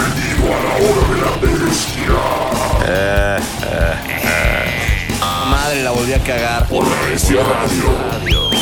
Bienvenido a la hora de la bestia. Madre, la volví a cagar. Por la bestia radio. Buenos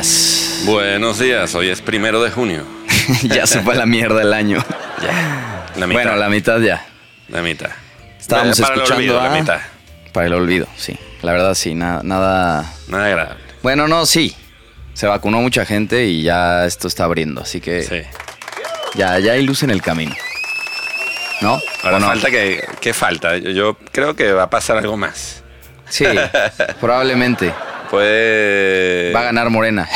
días. Buenos días, hoy es primero de junio. ya se fue la mierda el año. Ya. La mitad. Bueno, la mitad ya. La mitad. Estábamos para escuchando el olvido, a- la mitad. Para el olvido, sí. La verdad, sí, nada, nada. Nada agradable. Bueno, no, sí. Se vacunó mucha gente y ya esto está abriendo, así que Sí. ya, ya hay luz en el camino. ¿No? Ahora falta que. ¿Qué falta? Yo creo que va a pasar algo más. Sí, probablemente. Puede... Va a ganar Morena.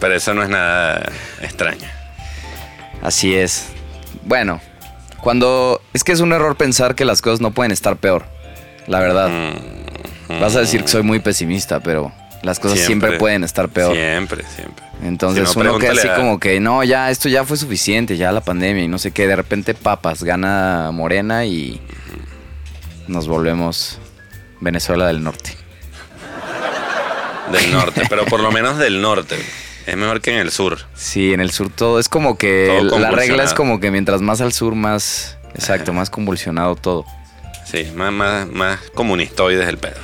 Pero eso no es nada extraño. Así es. Bueno, cuando... Es que es un error pensar que las cosas no pueden estar peor. La verdad. Mm, Vas a decir que soy muy pesimista, pero las cosas siempre, pueden estar peor. Siempre, siempre. Entonces Si no, uno que pregúntale así a- como que no, ya esto ya fue suficiente, ya la pandemia y no sé qué, de repente papas, gana Morena y nos volvemos Venezuela del Norte. Del norte, pero por lo menos del norte. Es mejor que en el sur. Sí, en el sur todo es como que la regla es como que mientras más al sur más exacto, más convulsionado todo. Sí, más, más, más comunistoides el pedo.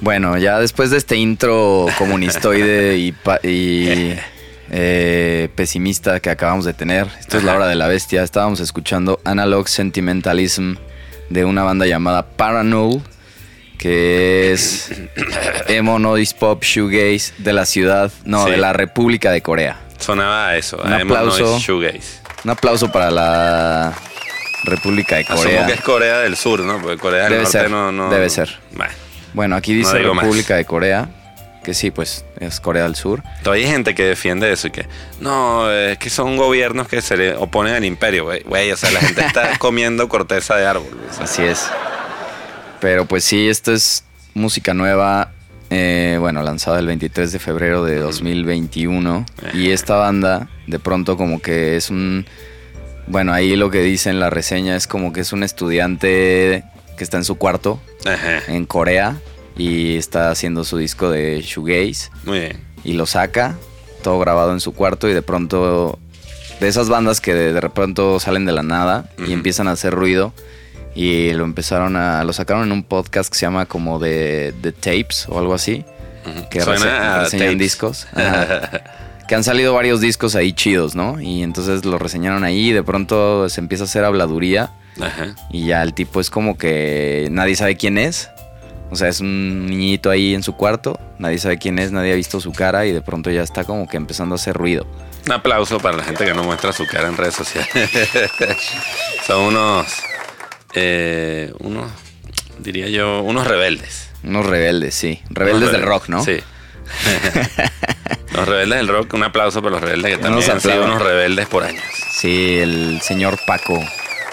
Bueno, ya después de este intro comunistoide y, y, eh, pesimista que acabamos de tener, esto es la hora de la bestia. Estábamos escuchando Analog Sentimentalism de una banda llamada Paranull, que es emo, noise pop, shoegaze de la ciudad, no, Sí. de la República de Corea. Sonaba a eso. Un a emo aplauso. noise shoegaze. Un aplauso para la República de Asumo Corea. que es Corea del Sur, ¿no? Porque Corea del Debe Norte ser, no, no... debe ser. Bueno, Bueno, aquí dice No digo más. República de Corea, que sí, pues es Corea del Sur. todavía hay gente que defiende eso y que... No, es que son gobiernos que se le oponen al imperio, güey. O sea, la gente está comiendo corteza de árbol. güey. O sea, Así es. Pero pues sí, esto es música nueva, eh, bueno, lanzada el 23 de febrero de 2021. Y esta banda, de pronto como que es un... Bueno, ahí lo que dice en la reseña es como que es un estudiante que está en su cuarto Ajá. en Corea y está haciendo su disco de shoegaze Muy bien. y lo saca, todo grabado en su cuarto y de pronto de esas bandas que de, de pronto salen de la nada y empiezan a hacer ruido y lo empezaron a lo sacaron en un podcast que se llama como de, de tapes o algo así que Suena reseñan discos que han salido varios discos ahí chidos no y entonces lo reseñaron ahí y de pronto se empieza a hacer habladuría Ajá. y ya el tipo es como que nadie sabe quién es. O sea, es un niñito ahí en su cuarto, nadie sabe quién es, nadie ha visto su cara y de pronto ya está como que empezando a hacer ruido. Un aplauso para la gente que no muestra su cara en redes sociales. Son unos, eh, unos, diría yo, unos rebeldes. Unos rebeldes, sí. Rebeldes del rock, ¿no? Sí. los rebeldes del rock, un aplauso para los rebeldes que también Unos han sido unos rebeldes por años. Sí, el señor Paco,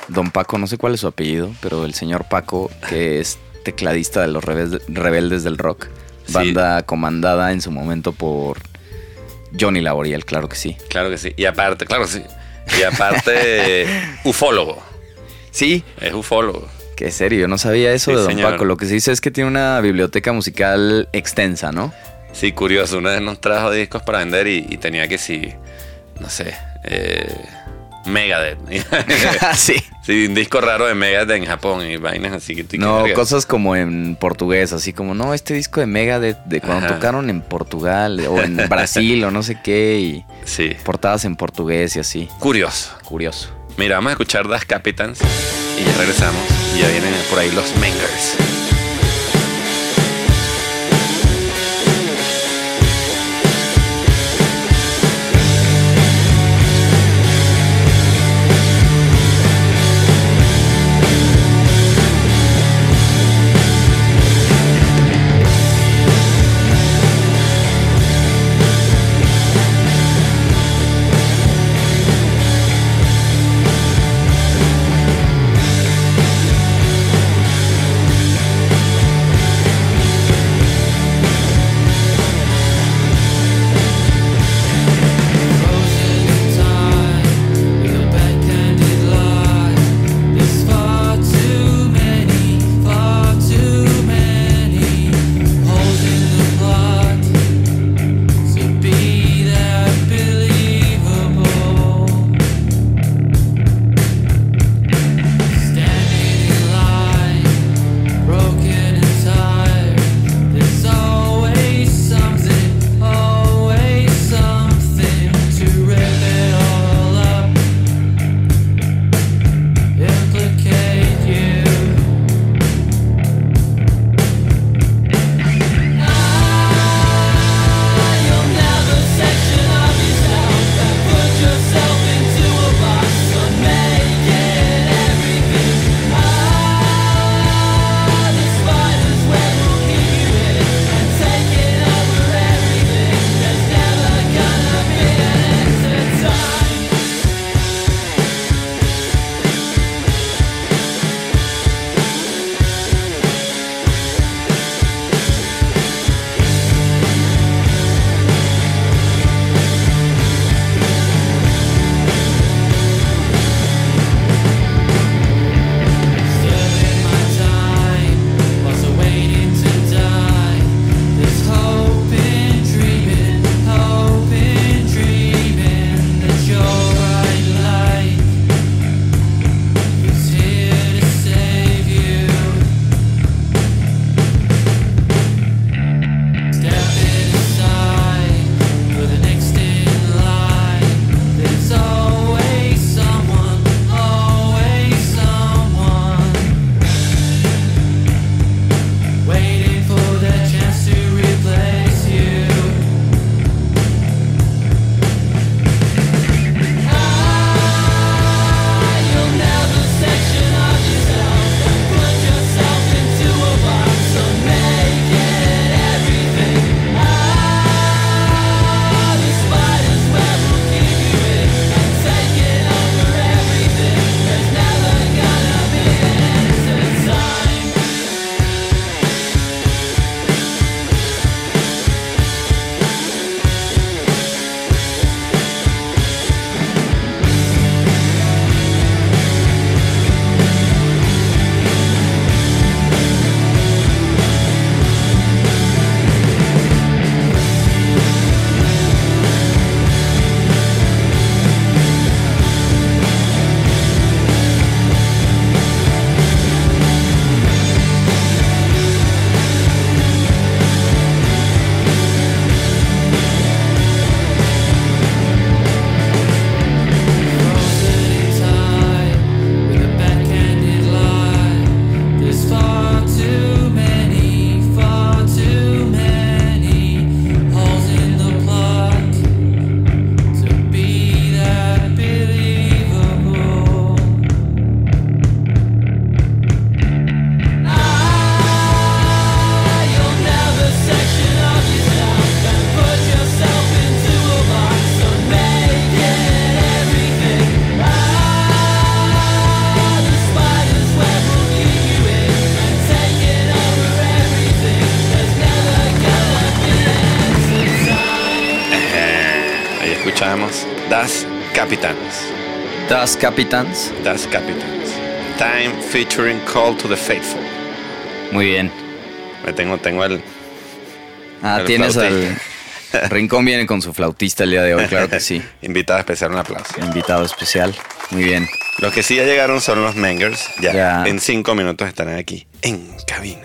don Paco, no sé cuál es su apellido, pero el señor Paco, que es tecladista de los rebeldes, rebeldes del rock. Sí. Banda comandada en su momento por Johnny Laboriel, claro que sí. Claro que sí. Y aparte, claro que sí. Y aparte, ufólogo. Sí, Es ufólogo. Qué serio, yo no sabía eso Sí, de Don señor. Paco. Lo que se dice es que tiene una biblioteca musical extensa, ¿no? Sí, curioso. Una vez nos trajo discos para vender y, y tenía que sí, no sé, eh, Megadeth. sí. sí, un disco raro de Megadeth en Japón y vainas así que tú- No, cosas como en portugués, así como, no, este disco de Mega de, de cuando Ajá. tocaron en Portugal o en Brasil o no sé qué, y Sí, portadas en portugués y así. curioso. Curioso. Mira, vamos a escuchar Das Capitans y ya regresamos. Y ya vienen por ahí los Mengers. Capitans. Das Capitans. Time featuring Call to the Faithful. Muy bien. Me tengo, tengo el. Ah, El tienes al. Rincón viene con su flautista el día de hoy, claro que sí. Invitado especial, un aplauso. Invitado especial. Muy bien. Los que sí ya llegaron son los Mangers. Ya, Ya. en cinco minutos estarán aquí en cabina.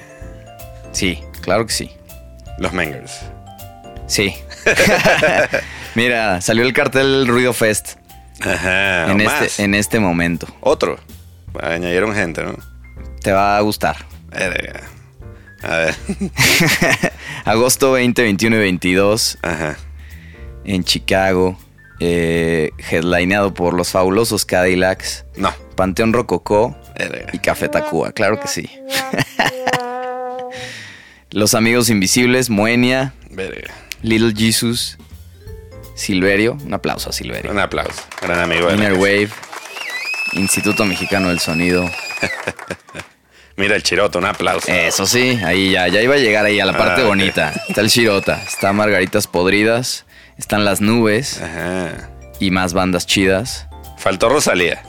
Sí, claro que sí. Los Mangers. Sí. Mira, salió el cartel Ruido Fest Ajá. en, o más. este, en este momento. Otro. Añadieron gente, ¿no? Te va a gustar. Verga. A ver. Agosto 20, 21 y 22 Ajá. en Chicago. Eh, headlineado por los fabulosos Cadillacs, No. Panteón Rococó Verga. y Café Tacuba, claro que sí. los Amigos Invisibles, Moenia, Verga. Little Jesus, Silverio, un aplauso a Silverio. Un aplauso. Gran amigo Inner Wave, Instituto Mexicano del Sonido. Mira el chiroto, un aplauso. Eso sí, ahí ya, ya iba a llegar ahí a la parte Ah, bonita. Está el Chirota, está Margaritas Podridas, están las nubes Ajá. y más bandas chidas. Faltó Rosalía.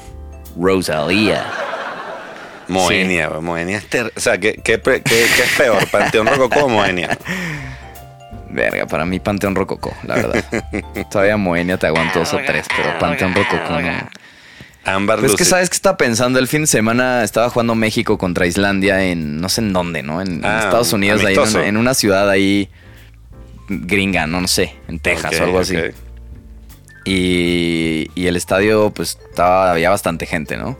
Rosalía. Moenia, güey, Moenia O sea, ¿qué, qué- qué es peor? ¿Panteón Rococó o Moenia? Verga, para mí Panteón Rococó, la verdad. Todavía Moenia te aguanto dos o tres, pero Panteón Rococó no. Ámbar Pues es que sabes que estaba pensando, el fin de semana estaba jugando México contra Islandia en no sé en dónde, ¿no? En, en Ah, Estados Unidos, ahí en, una- en una ciudad ahí gringa, no, no sé, en Texas o algo así. Y, y el estadio, pues estaba, había bastante gente, ¿no?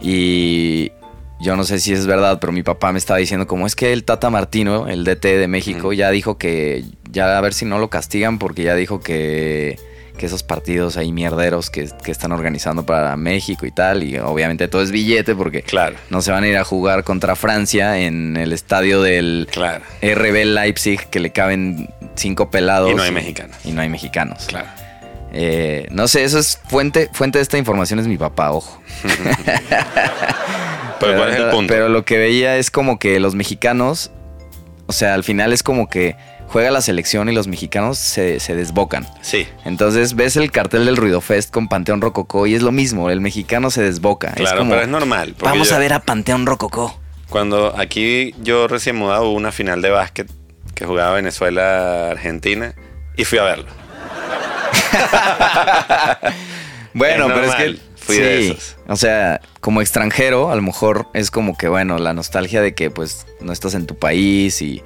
Y yo no sé si es verdad, pero mi papá me estaba diciendo, como es que el Tata Martino, el DT de México, ya dijo que, ya a ver si no lo castigan, porque ya dijo que, que esos partidos ahí mierderos que, que están organizando para México y tal, y obviamente todo es billete, porque Claro, no se van a ir a jugar contra Francia en el estadio del claro. RB Leipzig, que le caben cinco pelados. Y no hay mexicanos. Y no hay mexicanos. Claro. Eh, no sé, eso es fuente, fuente de esta información es mi papá, ojo. Pero ¿cuál es el punto? Pero lo que veía es como que los mexicanos, o sea, al final es como que juega la selección y los mexicanos se, se desbocan. sí, Entonces ves el cartel del Ruido Fest con Panteón Rococó y es lo mismo, el mexicano se desboca. claro, es como, pero es normal. vamos yo- a ver a Panteón Rococó. Cuando aquí yo recién mudado hubo una final de básquet que jugaba Venezuela-Argentina y fui a verlo. Bueno, Es pero es que fui de esos. O sea, como extranjero, a lo mejor es como que, bueno, la nostalgia de que pues no estás en tu país y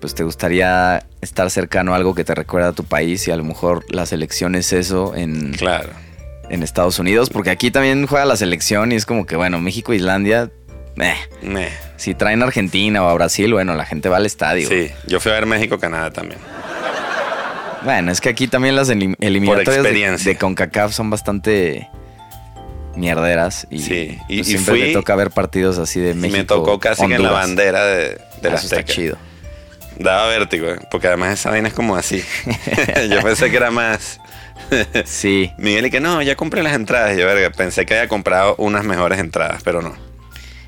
pues te gustaría estar cercano a algo que te recuerda a tu país y a lo mejor la selección es eso en, Claro. en Estados Unidos, porque aquí también juega la selección y es como que, bueno, México, Islandia, eh, Meh. si traen a Argentina o a Brasil, bueno, la gente va al estadio. Sí, yo fui a ver México-Canadá también. Bueno, es que aquí también las elim- eliminatorias de, de CONCACAF son bastante mierderas y, Sí, y- pues, y siempre fui- le toca ver partidos así de Y México. me tocó casi que en la bandera de, de la Eso está Azteca. chido. Daba vértigo, ¿eh? porque además esa vaina es como así. yo pensé que era más. Sí. Miguel y que no, ya compré las entradas. Yo verga, pensé que había comprado unas mejores entradas, pero no.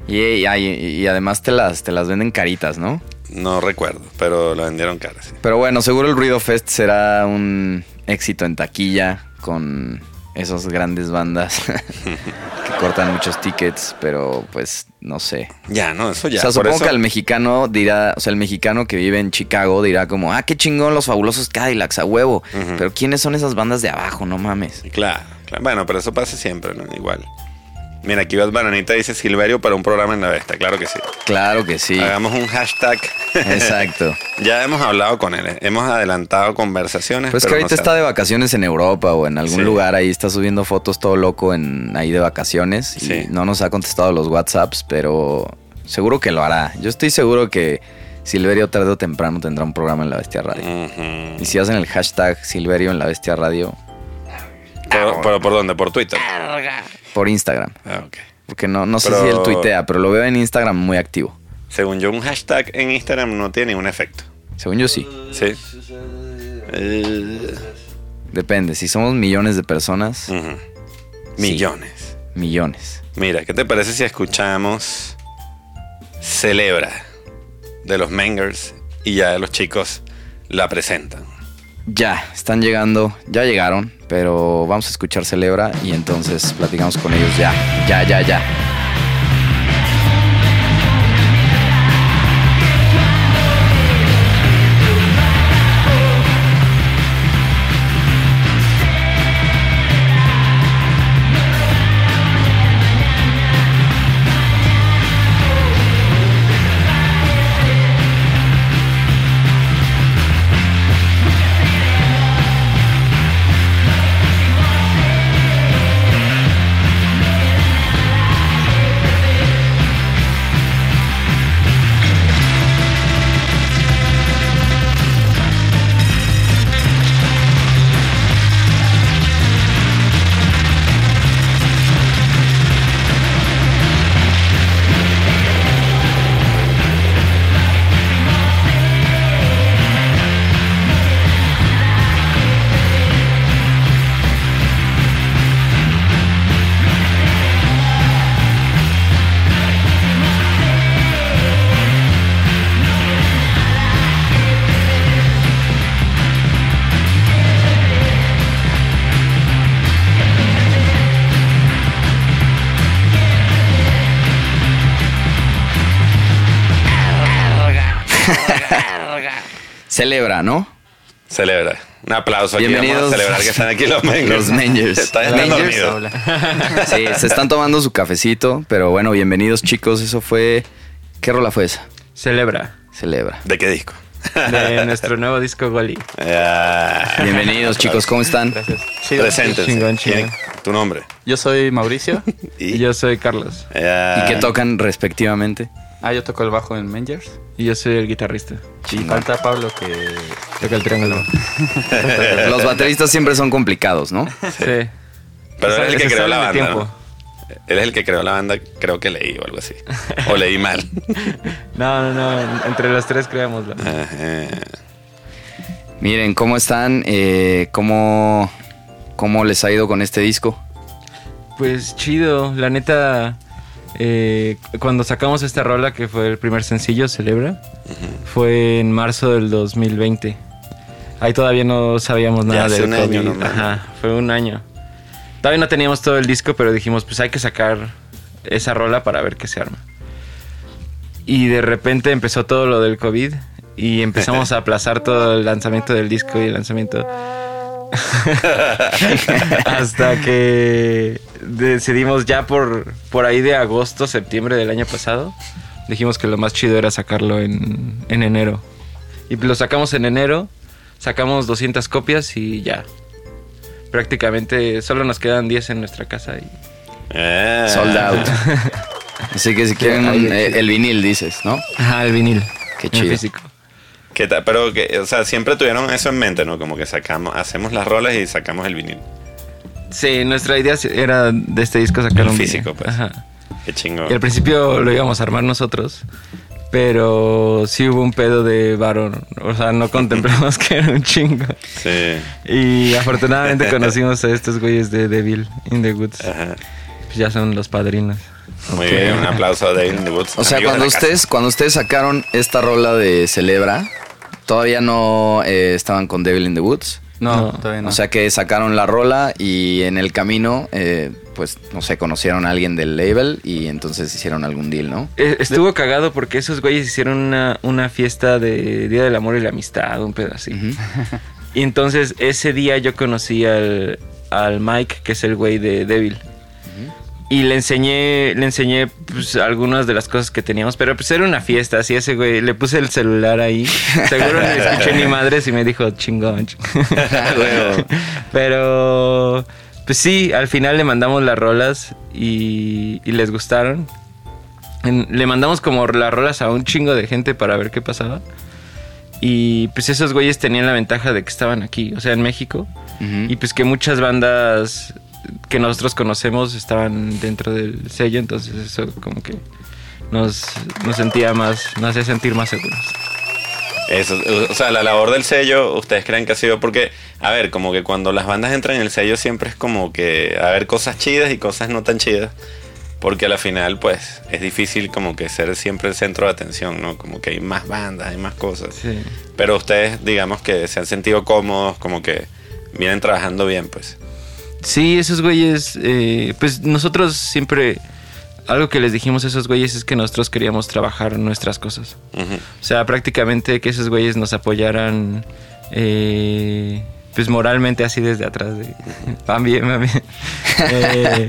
Y, y- y- y además te las, te las venden caritas, ¿no? No recuerdo, pero lo vendieron caras. sí. Pero bueno, seguro el Ruido Fest será un éxito en taquilla con esas grandes bandas que cortan muchos tickets, pero pues no sé. Ya, no, eso ya. o sea, supongo eso- que el mexicano dirá, o sea, el mexicano que vive en Chicago dirá como, ah, qué chingón los fabulosos Cadillacs, a huevo. Pero ¿quiénes son esas bandas de abajo? No mames. Claro, claro. Bueno, pero eso pasa siempre, ¿no? Igual. Mira, aquí Bad Bananita dice Silverio para un programa en la Vesta. Claro que sí. Claro que sí. Hagamos un hashtag. Exacto. ya hemos hablado con él. Hemos adelantado conversaciones. Pues que pero ahorita está de vacaciones en Europa o en algún Sí. lugar ahí, está subiendo fotos todo loco en ahí de vacaciones. Y Sí. no nos ha contestado los WhatsApps, pero seguro que lo hará. Yo estoy seguro que Silverio tarde o temprano tendrá un programa en la Bestia Radio. Y si hacen el hashtag Silverio en la Bestia Radio ¿Pero, pero por dónde? ¿Por Twitter? Por Instagram. Ah, ok. Porque no, no sé si él tuitea, pero lo veo en Instagram muy activo. Según yo, un hashtag en Instagram no tiene ningún efecto. Según yo sí. ¿Sí? Eh, Depende. Si somos millones de personas. Millones. millones. Mira, ¿qué te parece si escuchamos Celebra de los Mangers y ya los chicos la presentan? Ya, están llegando, ya llegaron, pero vamos a escuchar Celebra y entonces platicamos con ellos ya, ya, ya, ya. Celebra, ¿no? Celebra. Un aplauso aquí. Bienvenidos. Vamos a celebrar que están aquí los Mengers. Los Mengers. Están dormidos. Sí, se están tomando su cafecito, pero bueno, bienvenidos chicos. Eso fue... ¿Qué rola fue esa? Celebra Celebra. ¿De qué disco? de nuestro nuevo disco Goli. Ah, Bienvenidos chicos, ¿cómo están? Gracias. Presentes. Chingón, chingón. Tu nombre. Yo soy Mauricio. Y yo soy Carlos. Ah, ¿Y qué tocan respectivamente? Ah, yo toco el bajo en Mangers. Y yo soy el guitarrista. Y falta Pablo que Toca el triángulo. Los bateristas siempre son complicados, ¿no? Sí. Pero él es el que creó la banda. ¿no? Él es el que creó la banda, creo que leí o algo así. O leí mal. No, no, no. Entre los tres creámoslo. Ajá. Miren, ¿cómo están? Eh, ¿cómo, ¿Cómo les ha ido con este disco? Pues chido. La neta, eh, cuando sacamos esta rola, que fue el primer sencillo, Celebra, fue en marzo del 2020. Ahí todavía no sabíamos nada del un COVID. Ajá, fue un año. Todavía no teníamos todo el disco, pero dijimos, pues hay que sacar esa rola para ver qué se arma. Y de repente empezó todo lo del COVID y empezamos a aplazar todo el lanzamiento del disco y el lanzamiento. Hasta que decidimos ya por, por ahí de agosto, septiembre del año pasado, dijimos que lo más chido era sacarlo en, en enero. Y lo sacamos en enero, sacamos 200 copias y ya. Prácticamente solo nos quedan 10 en nuestra casa. Y... Ah. Sold out. Así que si quieren eh, el vinil, dices, ¿no? Ajá, el vinil. Qué en chido. físico. ¿Qué tal? Pero, que, o sea, siempre tuvieron eso en mente, ¿no? Como que sacamos, hacemos las rolas y sacamos el vinil. Sí, nuestra idea era de este disco sacar El un físico, vinil. pues. Ajá. Qué chingón. Y al principio lo íbamos a armar nosotros, pero sí hubo un pedo de varón. O sea, no contemplamos que era un chingo. Sí. Y afortunadamente conocimos a estos güeyes de Devil in the Woods. Ajá. Pues ya son los padrinos. Muy bien, un aplauso a David in the Woods. O sea, cuando ustedes, cuando ustedes sacaron esta rola de Celebra, todavía no eh, estaban con Devil in the Woods. No, No. todavía no. O sea que sacaron la rola y en el camino, eh, pues, no sé, conocieron a alguien del label y entonces hicieron algún deal, ¿no? Eh, Estuvo cagado porque esos güeyes hicieron una, una fiesta de Día del Amor y la Amistad, un pedo así. Y entonces ese día yo conocí al, al Mike, que es el güey de Devil. Y le enseñé, le enseñé pues, algunas de las cosas que teníamos, pero pues era una fiesta, así ese güey, le puse el celular ahí. Seguro no le escuché ni madres y me dijo chingón. chingón". Huevo. pero pues sí, al final le mandamos las rolas y, y les gustaron. En- le mandamos como las rolas a un chingo de gente para ver qué pasaba. Y pues esos güeyes tenían la ventaja de que estaban aquí, o sea, en México. Y pues que muchas bandas que nosotros conocemos estaban dentro del sello, entonces eso como que nos, nos sentía más, nos hacía sentir más seguros. Eso, o sea, la labor del sello, ¿ustedes creen que ha sido? Porque, a ver, como que cuando las bandas entran en el sello siempre es como que a ver cosas chidas y cosas no tan chidas. Porque a la final, pues, es difícil como que ser siempre el centro de atención, ¿no? Como que hay más bandas, hay más cosas. Sí. Pero ustedes, digamos que se han sentido cómodos, como que vienen trabajando bien, pues. Sí, esos güeyes, eh, pues nosotros siempre, algo que les dijimos a esos güeyes es que nosotros queríamos trabajar nuestras cosas. O sea, prácticamente que esos güeyes nos apoyaran, eh, pues moralmente así desde atrás. De, van bien, van bien. Eh,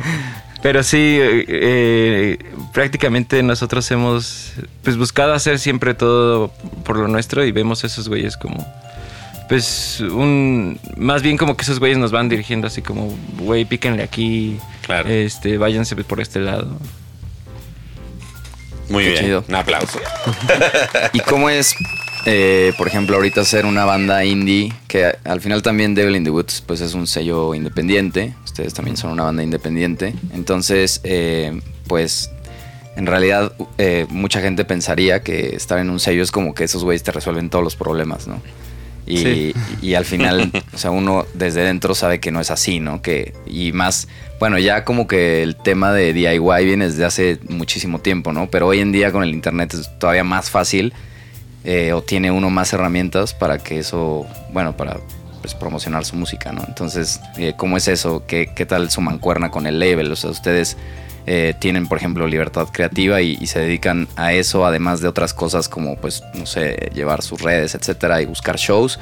pero sí, eh, prácticamente nosotros hemos pues buscado hacer siempre todo por lo nuestro y vemos a esos güeyes como pues un más bien como que esos güeyes nos van dirigiendo así como güey píquenle aquí Claro. este váyanse por este lado Muy Qué bien. chido. Un aplauso. ¿Y cómo es, eh, por ejemplo, ahorita ser una banda indie? Que al final también Devil in the Woods pues es un sello independiente. Ustedes también son una banda independiente. Entonces, eh, pues en realidad eh, mucha gente pensaría que estar en un sello es como que esos güeyes te resuelven todos los problemas, ¿no? Y, Sí. y al final, o sea, uno desde dentro sabe que no es así, ¿no? Que, y más, bueno, ya como que el tema de DIY viene desde hace muchísimo tiempo, ¿no? Pero hoy en día con el internet es todavía más fácil eh, o tiene uno más herramientas para que eso, bueno, para pues, promocionar su música, ¿no? Entonces, eh, ¿cómo es eso? ¿Qué, ¿Qué tal su mancuerna con el label? O sea, ustedes eh, tienen, por ejemplo, libertad creativa y, se dedican a eso, además de otras cosas como, pues, no sé, llevar sus redes, etcétera, y buscar shows,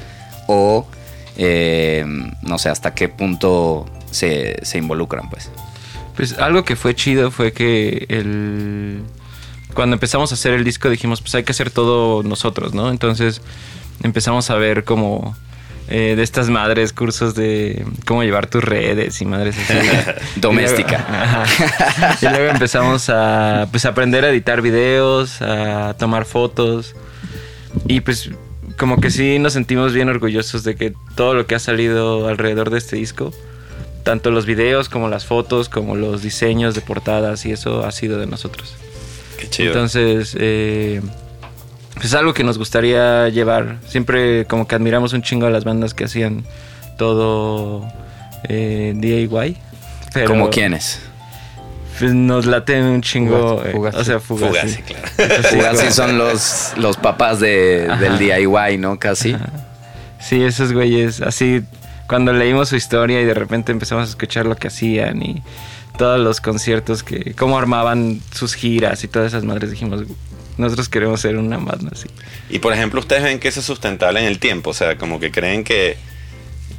o eh, no sé, hasta qué punto se, se involucran, pues. Pues algo que fue chido fue que el... cuando empezamos a hacer el disco dijimos, pues hay que hacer todo nosotros, ¿no? Entonces empezamos a ver como eh, de estas madres, cursos de cómo llevar tus redes y madres así. Doméstica. Y luego. Y luego empezamos a pues, aprender a editar videos, a tomar fotos. Y pues como que sí nos sentimos bien orgullosos de que todo lo que ha salido alrededor de este disco, tanto los videos como las fotos, como los diseños de portadas y eso ha sido de nosotros. Qué chido. Entonces, eh, pues es algo que nos gustaría llevar. Siempre como que admiramos un chingo a las bandas que hacían todo eh, DIY. Pero, ¿Como quiénes? Pues nos late un chingo. Fugazi, eh, Fugazi. o sea, Fugazi. Fugazi, claro. Fugazi como- son los, los papás de, del DIY, ¿no? Casi. Sí, esos güeyes, así, cuando leímos su historia y de repente empezamos a escuchar lo que hacían y todos los conciertos que, cómo armaban sus giras y todas esas madres, dijimos, nosotros queremos ser una banda así. Y por ejemplo, ustedes ven que eso es sustentable en el tiempo, o sea, como que creen que,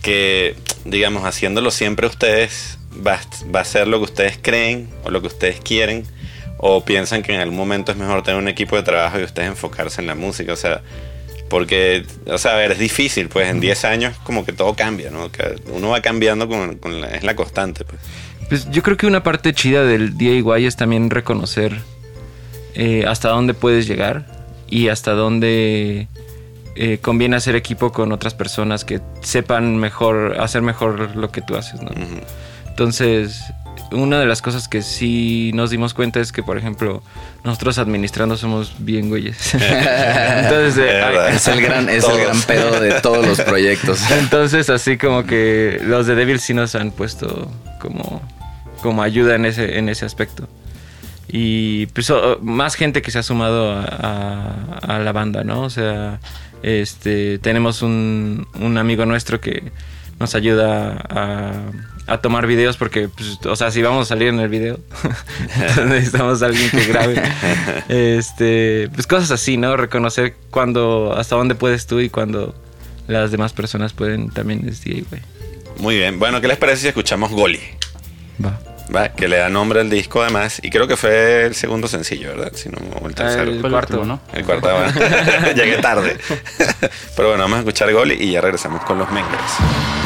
que digamos, haciéndolo siempre ustedes va, va a ser lo que ustedes creen o lo que ustedes quieren, o piensan que en algún momento es mejor tener un equipo de trabajo y ustedes enfocarse en la música, o sea, porque, o sea, a ver, es difícil, pues en 10 años como que todo cambia, ¿no? Que uno va cambiando con, con la, es la constante, pues. Pues yo creo que una parte chida del DIY es también reconocer eh, hasta dónde puedes llegar y hasta dónde eh, conviene hacer equipo con otras personas que sepan mejor, hacer mejor lo que tú haces. Entonces, una de las cosas que sí nos dimos cuenta es que, por ejemplo, nosotros administrando somos bien güeyes. Entonces, eh, Es el gran, es el gran pedo de todos los proyectos. entonces, así como que los de Devil sí nos han puesto como, como ayuda en ese, en ese aspecto. Y pues más gente que se ha sumado a, a- a la banda, ¿no? O sea, este tenemos un, un amigo nuestro que nos ayuda a, a tomar videos porque, pues, o sea, si vamos a salir en el video, necesitamos a alguien que grabe. Este, pues cosas así, ¿no? Reconocer cuando, hasta dónde puedes tú y cuando las demás personas pueden también es DIY. Muy bien, bueno, ¿qué les parece si escuchamos Goli? Va. Va, que le da nombre al disco además, y creo que fue el segundo sencillo, ¿verdad? Si no, o el tercero. El cuarto. último, ¿no? El cuarto, bueno. Llegué tarde. Pero bueno, vamos a escuchar Goli y ya regresamos con los Mengers.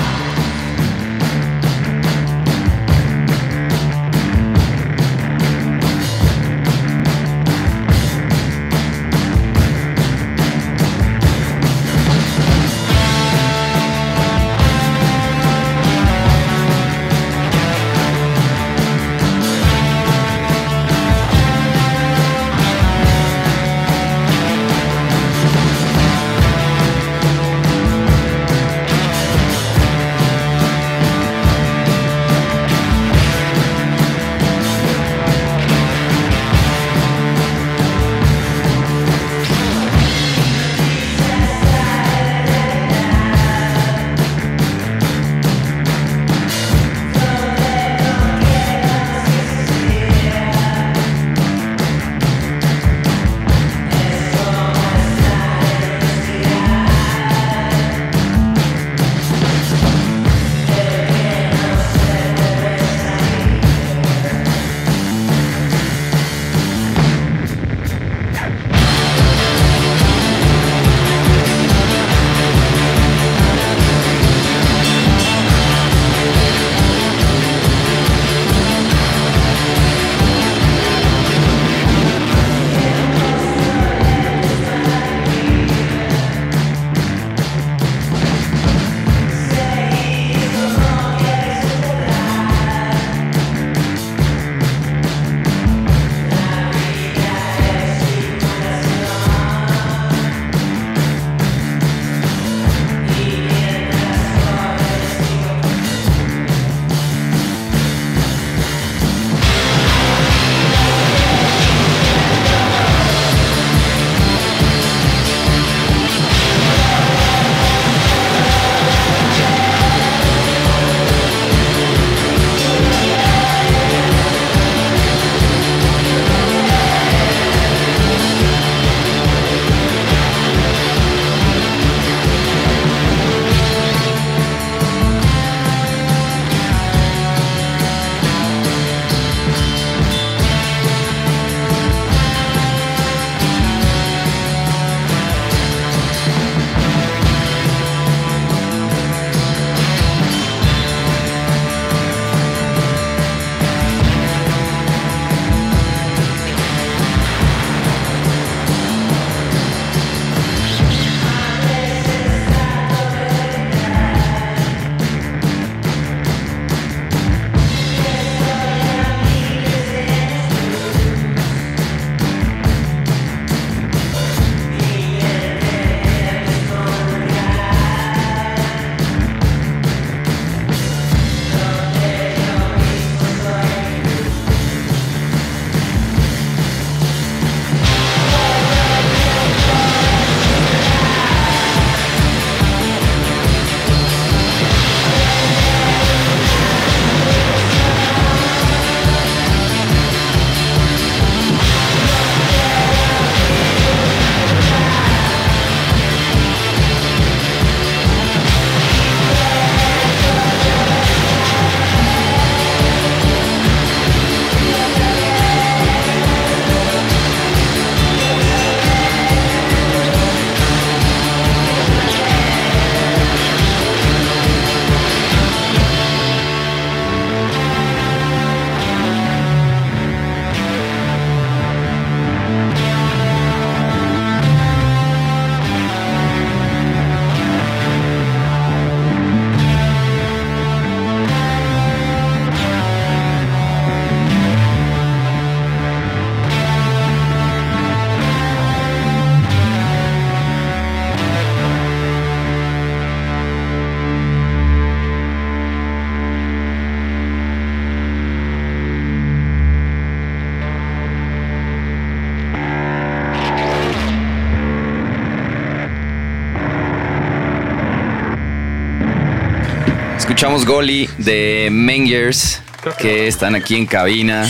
Escuchamos Goli de Mengers, que están aquí en cabina.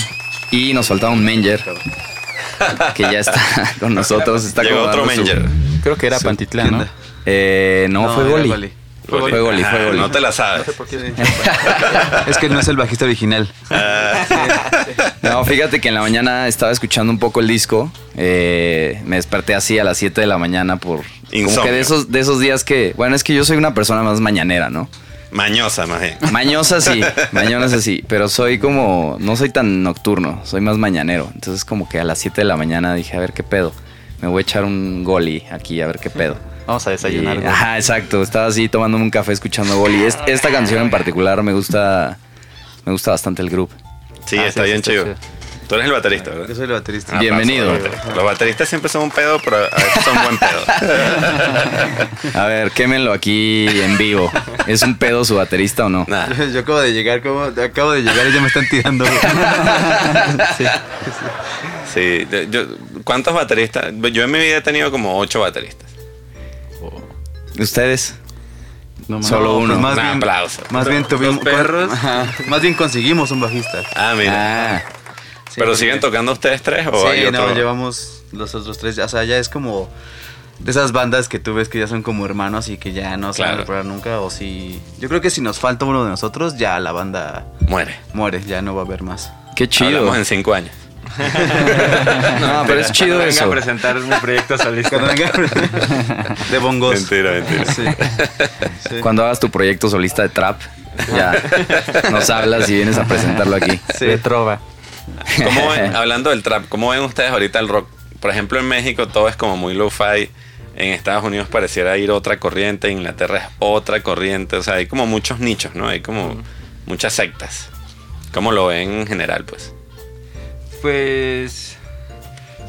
Y nos faltaba un Menger, que ya está con nosotros. Está Llegó otro su- Menger. Creo que era Pantitlán, ¿no? Eh, no, No, fue Goli. Goli. Fue Goli, fue Goli. No te la sabes. Es que no es el bajista original. No, fíjate que en la mañana estaba escuchando un poco el disco. eh, me desperté así a las 7 de la mañana por... Como Insomnio. que de esos, de esos días que... Bueno, es que yo soy una persona más mañanera, ¿no? Mañosa, más bien. Mañosa sí, mañosa sí, pero soy como... No soy tan nocturno, soy más mañanero. Entonces como que a las 7 de la mañana dije, a ver qué pedo. Me voy a echar un goli aquí, a ver qué pedo. Vamos a desayunar. Y- ajá, exacto. Estaba así tomándome un café escuchando Goli. Es- esta canción en particular me gusta, me gusta bastante el grupo. Sí, Ah, está sí, bien sí, chido. Sí. Tú eres el baterista, ¿verdad? Yo soy el baterista. Ah, Bienvenido. los bateristas. Siempre son un pedo, pero a veces son buen pedo. A ver, quémenlo aquí en vivo. ¿Es un pedo su baterista o no? Nah. Yo, yo acabo de llegar, como, acabo de llegar y ya me están tirando. Sí, yo- yo- ¿cuántos bateristas? Yo en mi vida he tenido como ocho bateristas. ¿Ustedes? No. Solo No, uno. pues más Un bien, aplauso. Más bien tuvimos. perros. Ajá, más bien conseguimos un bajista. Ah, mira. Ah, Sí, ¿Pero siguen tocando ustedes tres o hay Sí, otro? no, llevamos los otros tres. O sea, ya es como de esas bandas que tú ves que ya son como hermanos y que ya no se van a reparar nunca. O si. Yo creo que si nos falta uno de nosotros, ya la banda Muere. muere, ya no va a haber más. qué chido. Hablamos en cinco años. No, pero es chido Venga eso. a presentar mi proyecto solista. Venga- de bongos. Mentira, mentira. Sí. Sí. Cuando hagas tu proyecto solista de trap, ya nos hablas y vienes a presentarlo aquí. De trova. ¿Cómo ven, hablando del trap, ¿cómo ven ustedes ahorita el rock? Por ejemplo, en México todo es como muy lo-fi. En Estados Unidos pareciera ir otra corriente. En Inglaterra es otra corriente. O sea, hay como muchos nichos, ¿no? Hay como muchas sectas. ¿Cómo lo ven en general, pues? Pues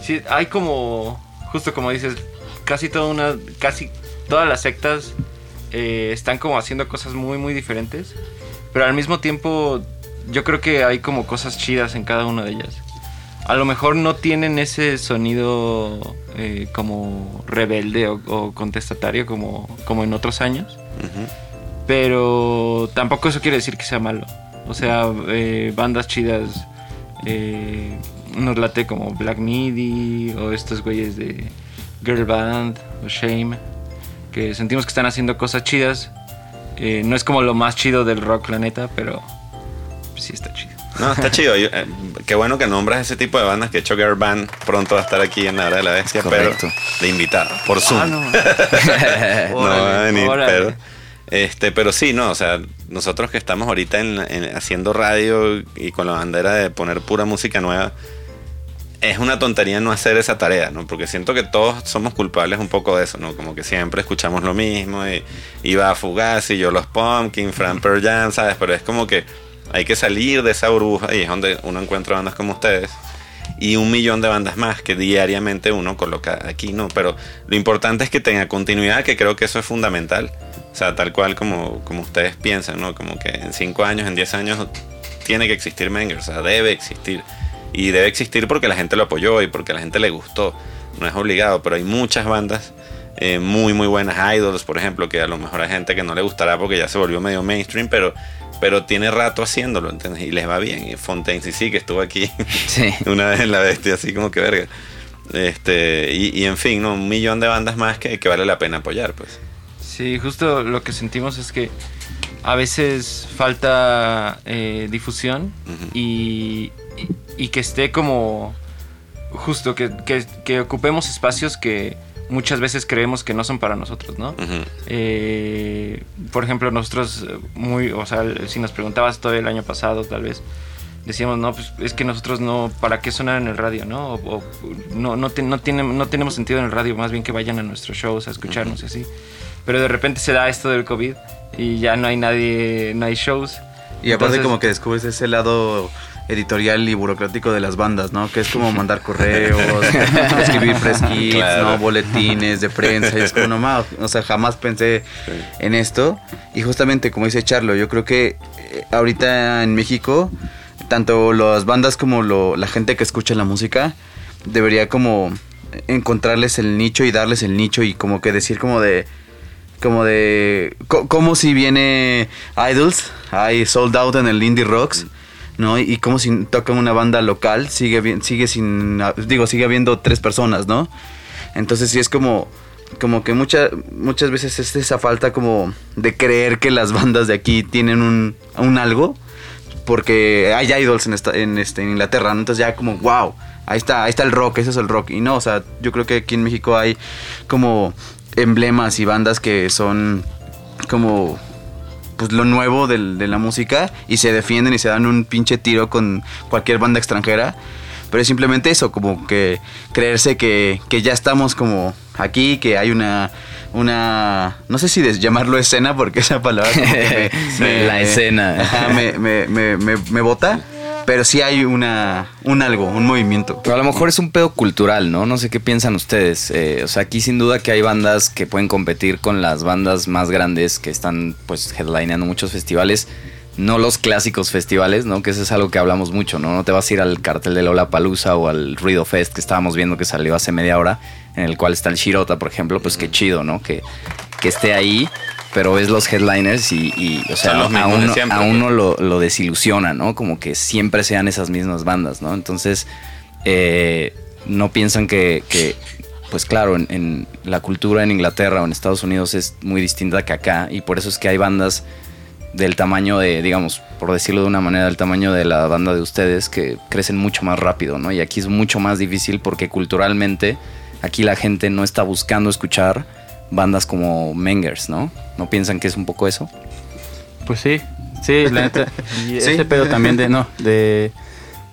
sí, hay como justo como dices, casi toda una casi todas las sectas eh, están como haciendo cosas muy muy diferentes, pero al mismo tiempo yo creo que hay como cosas chidas en cada una de ellas. A lo mejor no tienen ese sonido eh, como rebelde o, o contestatario como, como en otros años, Ujú. pero tampoco eso quiere decir que sea malo. O sea, eh, bandas chidas eh, nos late como Black Midi o estos güeyes de Girl Band o Shame, que sentimos que están haciendo cosas chidas. Eh, no es como lo más chido del rock, la neta, pero sí está chido. No, está chido. Yo, eh, qué bueno que nombras ese tipo de bandas que he hecho Girl Band pronto va a estar aquí en la hora de la bestia, Correcto. pero de invitado, por Zoom. Ah, no. no va a venir, órale. pero, este, pero sí, no, o sea, nosotros que estamos ahorita en, en- haciendo radio y con la bandera de poner pura música nueva, es una tontería no hacer esa tarea, ¿no? Porque siento que todos somos culpables un poco de eso, ¿no? Como que siempre escuchamos lo mismo y iba a Fugazi, yo los Pumpkin, Fran Pearl Jam, ¿sabes? Pero es como que hay que salir de esa burbuja y es donde uno encuentra bandas como ustedes y un millón de bandas más que diariamente uno coloca aquí, ¿no? Pero lo importante es que tenga continuidad, que creo que eso es fundamental. O sea, tal cual como, como ustedes piensan, ¿no? Como que en 5 años, en 10 años, tiene que existir Menger, o sea, debe existir. Y debe existir porque la gente lo apoyó y porque la gente le gustó. No es obligado, pero hay muchas bandas eh, muy, muy buenas. Idols, por ejemplo, que a lo mejor hay gente que no le gustará porque ya se volvió medio mainstream, pero, pero tiene rato haciéndolo, ¿entiendes? Y les va bien. Y Fontaine sí, sí, que estuvo aquí Sí. una vez en la bestia, así como que verga. Este, y, y en fin, ¿no? un millón de bandas más que, que vale la pena apoyar, pues. Sí, justo lo que sentimos es que a veces falta eh, difusión y, y- y que esté como justo que, que- que ocupemos espacios que muchas veces creemos que no son para nosotros, ¿no? Eh, por ejemplo, nosotros muy, o sea, si nos preguntabas todo el año pasado, tal vez decíamos, no, pues es que nosotros no, ¿para qué sonar en el radio, no? O, o no, no, te- no, tiene, no tenemos sentido en el radio, más bien que vayan a nuestros shows a escucharnos y así. Pero de repente se da esto del COVID y ya no hay nadie, no hay shows. Y aparte Entonces- como que descubres ese lado editorial y burocrático de las bandas, ¿no? Que es como mandar correos, escribir press kits, Claro. ¿no? Boletines de prensa. Y es como, no ma, o sea, jamás pensé en esto. Y justamente, como dice Charlo, yo creo que eh, ahorita en México, tanto las bandas como lo- la gente que escucha la música, debería como encontrarles el nicho y darles el nicho y como que decir como de como de co- como si viene Idols, hay sold out en el Indie Rocks, ¿no? Y como si toca una banda local, sigue sigue sin digo, sigue habiendo tres personas, ¿no? Entonces sí es como como que mucha, muchas veces es esa falta como de creer que las bandas de aquí tienen un, un algo porque hay idols en, esta, en, este, en Inglaterra, ¿no? entonces ya como, wow, ahí está, ahí está el rock, ese es el rock. Y no, o sea, yo creo que aquí en México hay como emblemas y bandas que son como pues lo nuevo del- de la música y se defienden y se dan un pinche tiro con cualquier banda extranjera. Pero es simplemente eso, como que creerse que, que ya estamos como aquí, que hay una, una, no sé si des- llamarlo escena, porque esa palabra como que me- La escena. ajá, me, me, me, me, me bota, pero sí hay una, un algo, un movimiento. Pero a lo mejor es un pedo cultural, ¿no? No sé qué piensan ustedes. Eh, o sea, aquí sin duda que hay bandas que pueden competir con las bandas más grandes que están pues headlineando muchos festivales. No los clásicos festivales, ¿no? Que eso es algo que hablamos mucho, ¿no? No te vas a ir al cartel de Lola Palusa o al Ruido Fest que estábamos viendo que salió hace media hora, en el cual está el Shirota, por ejemplo, pues qué chido, ¿no? Que, que esté ahí, pero ves los headliners y, y, o sea, a uno, siempre, a uno lo, lo desilusiona, ¿no? Como que siempre sean esas mismas bandas, ¿no? Entonces, eh, no piensan que, que, pues claro, en, en la cultura en Inglaterra o en Estados Unidos es muy distinta que acá y por eso es que hay bandas del tamaño de, digamos, por decirlo de una manera, del tamaño de la banda de ustedes que crecen mucho más rápido, ¿no? Y aquí es mucho más difícil porque culturalmente aquí la gente no está buscando escuchar bandas como Mengers, ¿no? ¿No piensan que es un poco eso? Pues sí, sí, la neta. Y Sí. ese pedo también de, no, de,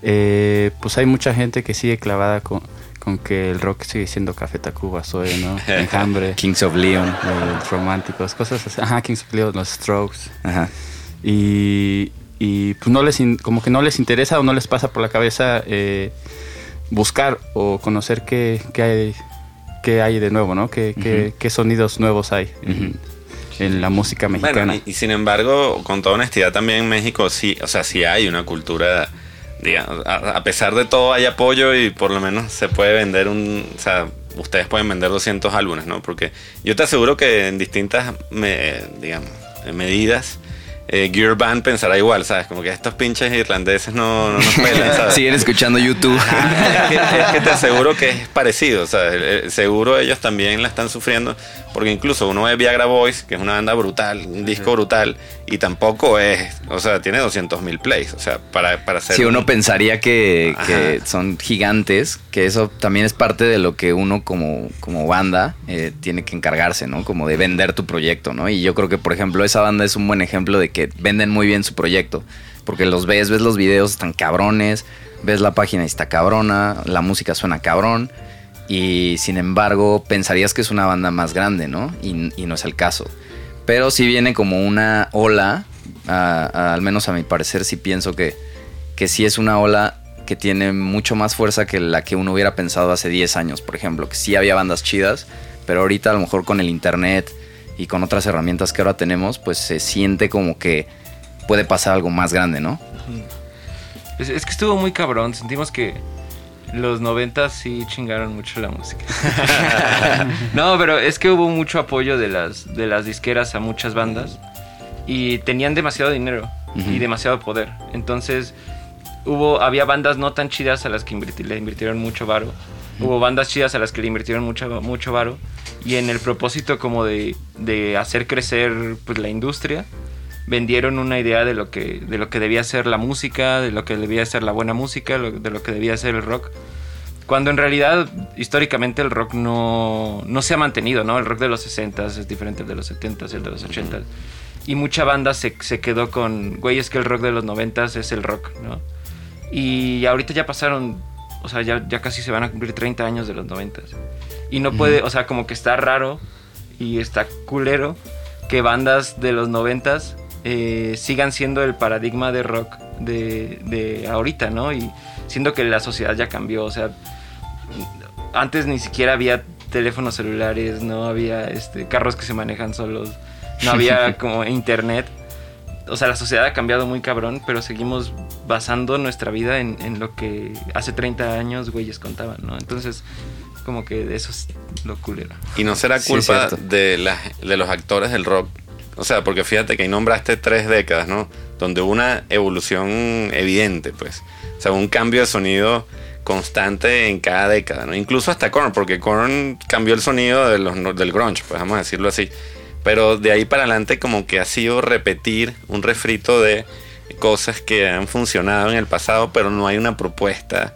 eh, pues hay mucha gente que sigue clavada con, con que el rock sigue siendo Café Tacuba, Soy, ¿no? Enjambre, Kings of Leon. los románticos, cosas así. Ajá, Kings of Leon, los Strokes. Ajá. Y, y pues no les, in- como que no les interesa o no les pasa por la cabeza eh, buscar o conocer qué, qué hay, qué hay de nuevo, ¿no? Qué, qué- qué sonidos nuevos hay en, en la música mexicana. Bueno, y, y sin embargo, con toda honestidad también en México sí, o sea, sí hay una cultura, digamos, a, a pesar de todo hay apoyo y por lo menos se puede vender un, o sea, ustedes pueden vender 200 álbumes, ¿no? Porque yo te aseguro que en distintas, me- digamos, medidas, eh, Gear Band pensará igual, ¿sabes? Como que estos pinches irlandeses no, no nos pelan, ¿sabes? Siguen escuchando YouTube. Ajá, es, que, es que te aseguro que es parecido, o sea, eh, seguro ellos también la están sufriendo, porque incluso uno ve Viagra Boys, que es una banda brutal, un disco brutal, y tampoco es, o sea, tiene 200 mil plays, o sea, para, para hacer... Si uno un- pensaría que, que son gigantes, que eso también es parte de lo que uno como, como banda eh, tiene que encargarse, ¿no? Como de vender tu proyecto, ¿no? Y yo creo que, por ejemplo, esa banda es un buen ejemplo de que venden muy bien su proyecto. Porque los ves, ves los videos, están cabrones, ves la página y está cabrona, la música suena cabrón. Y sin embargo, pensarías que es una banda más grande, ¿no? Y, no es el caso. Pero sí viene como una ola, al menos a mi parecer, sí pienso que, que sí es una ola que tiene mucho más fuerza que la que uno hubiera pensado hace 10 años, por ejemplo, que sí había bandas chidas, pero ahorita a lo mejor con el internet y con otras herramientas que ahora tenemos, pues se siente como que puede pasar algo más grande, ¿no? Es, es que estuvo muy cabrón. Sentimos que los 90 sí chingaron mucho la música. no, pero es que hubo mucho apoyo de las, de las disqueras a muchas bandas y tenían demasiado dinero Ujú. y demasiado poder. Entonces, hubo, había bandas no tan chidas a las que invirti- le invirtieron mucho varo. Hubo bandas chidas a las que le invirtieron mucho, mucho varo. Y en el propósito como de, de hacer crecer pues, la industria, vendieron una idea de lo que de lo que debía ser la música, de lo que debía ser la buena música, lo- de lo que debía ser el rock. Cuando en realidad, históricamente, el rock no, no se ha mantenido, ¿no? El rock de los 60s es diferente al de los 70s y el de los 80s. Y mucha banda se, se quedó con, güey, es que el rock de los 90s es el rock, ¿no? Y ahorita ya pasaron, o sea, ya, ya casi se van a cumplir 30 años de los 90s. Y no puede, o sea, como que está raro y está culero que bandas de los 90s eh, sigan siendo el paradigma de rock de, de ahorita, ¿no? Y siendo que la sociedad ya cambió, o sea, antes ni siquiera había teléfonos celulares, no había este, carros que se manejan solos, no había como internet. O sea, la sociedad ha cambiado muy cabrón, pero seguimos basando nuestra vida en, en lo que hace 30 años güeyes contaban, ¿no? Entonces, Como que eso es lo culero. Y no será Sí, culpa cierto. de, las de los actores del rock. O sea, porque fíjate que ahí nombraste tres décadas, ¿no? Donde hubo una evolución evidente, pues. O sea, un cambio de sonido constante en cada década, ¿no? Incluso hasta Korn, porque Korn cambió el sonido de los, del grunge, pues vamos a decirlo así. Pero de ahí para adelante como que ha sido repetir un refrito de cosas que han funcionado en el pasado, pero no hay una propuesta,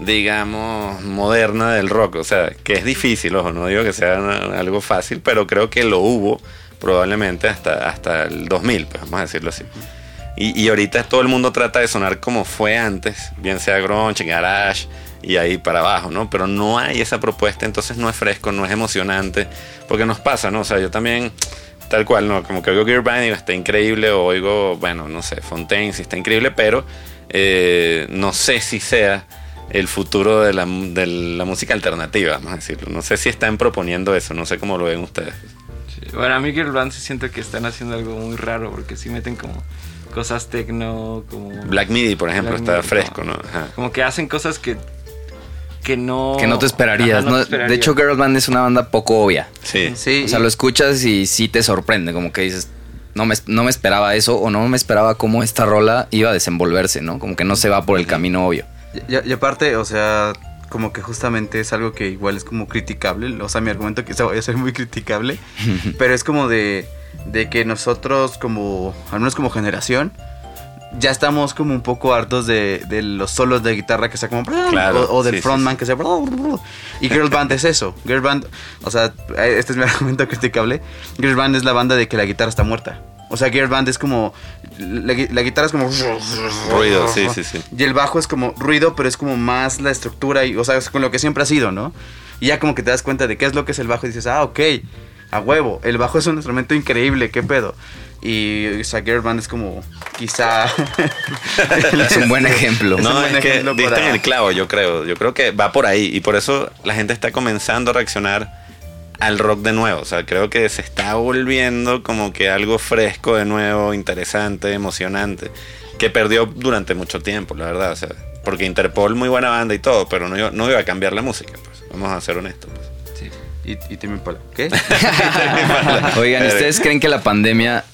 digamos, moderna del rock. O sea, que es difícil, ojo, no digo que sea algo fácil, pero creo que lo hubo probablemente hasta, hasta el 2000, pues vamos a decirlo así. Y, y ahorita todo el mundo trata de sonar como fue antes, bien sea grunge, garage y ahí para abajo, ¿no? Pero no hay esa propuesta, entonces no es fresco, no es emocionante, porque nos pasa, ¿no? O sea, yo también, tal cual, ¿no? Como que oigo Gear Band y digo, está increíble, o oigo, bueno, no sé, Fontaine, sí está increíble, pero eh, no sé si sea el futuro de la, de la música alternativa, vamos a decirlo. No sé si están proponiendo eso, no sé cómo lo ven ustedes. Sí, Bueno, a mí Girl Band sí siento que están haciendo algo muy raro porque sí meten como cosas tecno, como... Black Midi, por ejemplo, Black está Midi, fresco, no. ¿no? Ajá. Como que hacen cosas que... Que no... Que no te esperarías. Ajá, no ¿no? te esperarías. De hecho, Girl Band es una banda poco obvia. Sí. Sí, O sea, lo escuchas y sí te sorprende, como que dices, no me, no me esperaba eso o no me esperaba cómo esta rola iba a desenvolverse, ¿no? Como que no se va por el camino obvio. Y, y aparte, o sea, como que justamente es algo que igual es como criticable. O sea, mi argumento quizá vaya a ser muy criticable. pero es como de, de que nosotros como, al menos como generación, ya estamos como un poco hartos de, de los solos de guitarra que sea como... Claro, o, o del sí, sí, frontman sí. que sea... Y Girl Band es eso. Girl Band, o sea, este es mi argumento criticable. Girl Band es la banda de que la guitarra está muerta. O sea, Girl Band es como... La, la guitarra es como... Ruido, sí, sí, sí. Y el bajo es como ruido, pero es como más la estructura y, o sea, es con lo que siempre ha sido, ¿no? Y ya como que te das cuenta de qué es lo que es el bajo y dices, ah, ok, a huevo, el bajo es un instrumento increíble, qué pedo. Y Girl Band es como, quizá... Es un buen ejemplo. Es un No, buen es que diste para- en el clavo, yo creo. Yo creo que va por ahí. Y por eso la gente está comenzando a reaccionar al rock de nuevo. O sea, creo que se está volviendo como que algo fresco de nuevo, interesante, emocionante. Que perdió durante mucho tiempo, la verdad. O sea, porque Interpol, muy buena banda y todo, pero no, iba- no iba a cambiar la música. Pues. Vamos a ser honestos. pues. Sí. y, y Timmy Impala, ¿qué? Oigan, ¿ustedes creen que la pandemia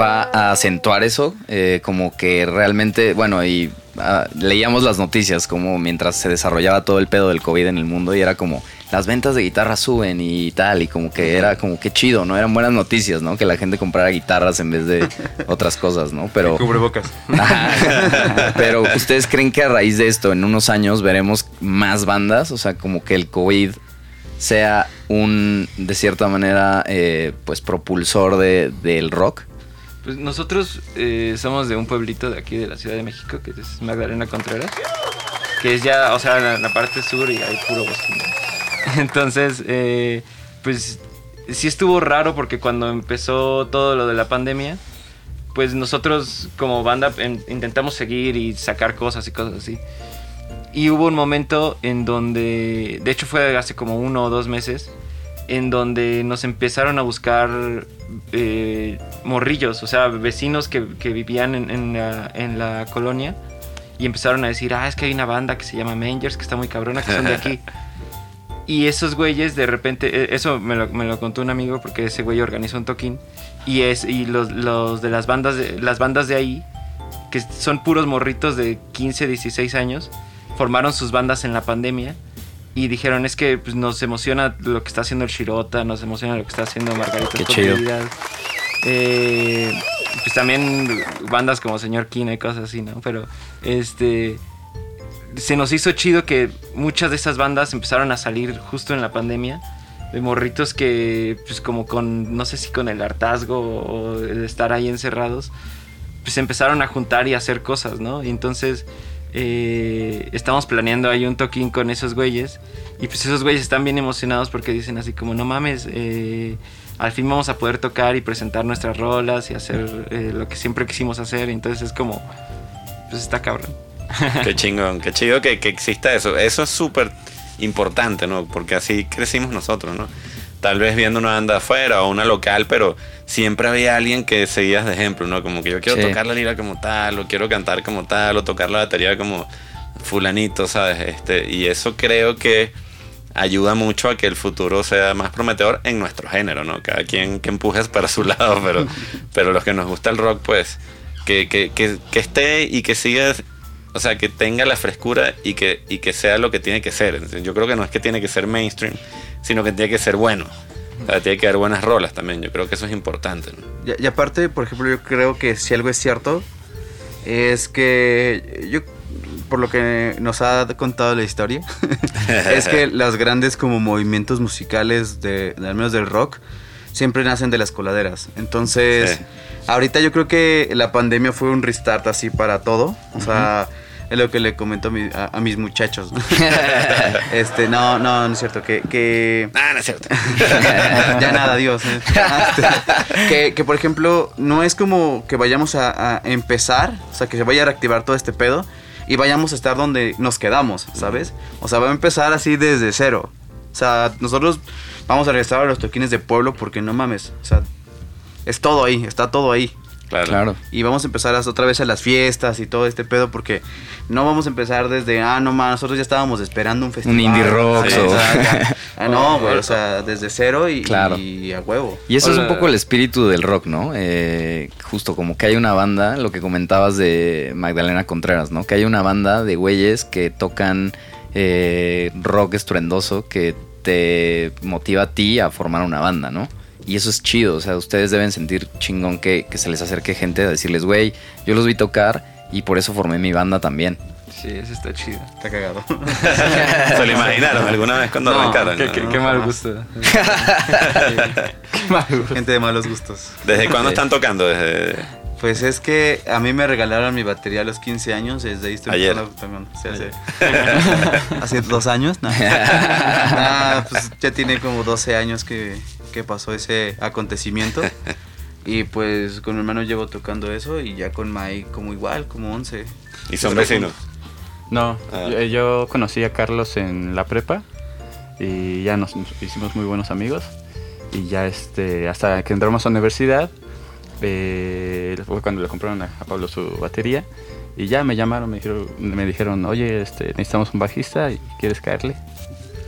va a acentuar eso? Eh, como que realmente, bueno, y ah, leíamos las noticias como mientras se desarrollaba todo el pedo del COVID en el mundo y era como las ventas de guitarras suben y tal, y como que era como que chido, ¿no? Eran buenas noticias, ¿no? Que la gente comprara guitarras en vez de otras cosas, ¿no? Pero... Cubrebocas. Pero ustedes creen que a raíz de esto, en unos años veremos más bandas, o sea, como que el COVID sea un, de cierta manera, eh, pues propulsor de, del rock. Pues nosotros eh, somos de un pueblito de aquí de la Ciudad de México, que es Magdalena Contreras, que es ya, o sea, la, la parte sur y hay puro bosque. ¿no? Entonces, eh, pues sí estuvo raro porque cuando empezó todo lo de la pandemia, pues nosotros como banda en- intentamos seguir y sacar cosas y cosas así. Y hubo un momento en donde, de hecho fue hace como uno o dos meses, en donde nos empezaron a buscar eh, morrillos, o sea, vecinos que, que vivían en, en la, en la colonia y empezaron a decir, ah, es que hay una banda que se llama Mangers, que está muy cabrona, que son de aquí. y esos güeyes de repente, eh, eso me lo, me lo contó un amigo porque ese güey organizó un toquín y, es, y los, los de las bandas de, las bandas de ahí, que son puros morritos de 15, 16 años, formaron sus bandas en la pandemia y dijeron es que pues, nos emociona lo que está haciendo el Shirota, nos emociona lo que está haciendo Margarita. Escondida. Eh, pues también bandas como Señor Kina y cosas así, ¿no? Pero este se nos hizo chido que muchas de esas bandas empezaron a salir justo en la pandemia. De morritos que, pues como con, no sé si con el hartazgo o el estar ahí encerrados, pues empezaron a juntar y a hacer cosas, ¿no? Y entonces eh, estamos planeando ahí un toquín con esos güeyes. Y pues esos güeyes están bien emocionados porque dicen así como, no mames, eh, al fin vamos a poder tocar y presentar nuestras rolas y hacer eh, lo que siempre quisimos hacer. Entonces es como, pues está cabrón. Qué chingón, qué chido que, que exista eso. Eso es súper importante, ¿no? Porque así crecimos nosotros, ¿no? Tal vez viendo una banda afuera o una local, pero siempre había alguien que seguías de ejemplo, ¿no? Como que yo quiero Sí. tocar la lira como tal, o quiero cantar como tal, o tocar la batería como fulanito, ¿sabes? Este, y eso creo que ayuda mucho a que el futuro sea más prometedor en nuestro género, ¿no? Cada quien que empuje para su lado, pero, pero los que nos gusta el rock, pues, que, que, que, que esté y que siga, o sea, que tenga la frescura y que, y que sea lo que tiene que ser. Entonces, yo creo que no es que tiene que ser mainstream, sino que tiene que ser bueno. O sea, tiene que haber buenas rolas también. Yo creo que eso es importante. ¿no? Y, y aparte, por ejemplo, yo creo que si algo es cierto, es que yo, por lo que nos ha contado la historia, es que los grandes como movimientos musicales, de, al menos del rock, siempre nacen de las coladeras. Entonces, Sí. ahorita yo creo que la pandemia fue un restart así para todo. O sea, es lo que le comento a, mi- a- a mis muchachos. este, no, no, no es cierto. Que, que Ah, no es cierto. ya nada, adiós. ¿eh? que, que, por ejemplo, no es como que vayamos a, a empezar, o sea, que se vaya a reactivar todo este pedo y vayamos a estar donde nos quedamos, ¿sabes? O sea, va a empezar así desde cero. O sea, nosotros vamos a regresar a los toquines de pueblo porque no mames, o sea, es todo ahí, está todo ahí. Claro. Claro. Y vamos a empezar otra vez a las fiestas y todo este pedo porque no vamos a empezar desde, ah, no más, nosotros ya estábamos esperando un festival. indie rock Sí, o-. Ah, no, güey, o sea, desde cero y, Claro. y a huevo. Y eso es un poco el espíritu del rock, ¿no? Eh, justo como que hay una banda, lo que comentabas de Magdalena Contreras, ¿no? Que hay una banda de güeyes que tocan eh, rock estruendoso que te motiva a ti a formar una banda, ¿no? Y eso es chido, o sea, ustedes deben sentir chingón que, que se les acerque gente a decirles, güey, yo los vi tocar y por eso formé mi banda también. Sí, eso está chido. Está cagado. ¿Se lo imaginaron alguna vez cuando No, arrancaron? Qué, no? qué- qué mal gusto. Qué mal gusto. Gente de malos gustos. ¿Desde cuándo están tocando? Desde... Pues es que a mí me regalaron mi batería a los 15 años, desde ahí estoy Ayer. empezando también. Sí, hace, hace dos años, no. Nah, pues ya tiene como 12 años que, que pasó ese acontecimiento. Y pues con mi hermano llevo tocando eso y ya con Mike como igual, como 11. ¿Y son vecinos? No, Ah. yo, yo conocí a Carlos en la prepa y ya nos hicimos muy buenos amigos. Y ya este, hasta que entramos a la universidad, eh, fue cuando le compraron a, a Pablo su batería. Y ya me llamaron, me dijeron, me dijeron oye, este, necesitamos un bajista y quieres caerle.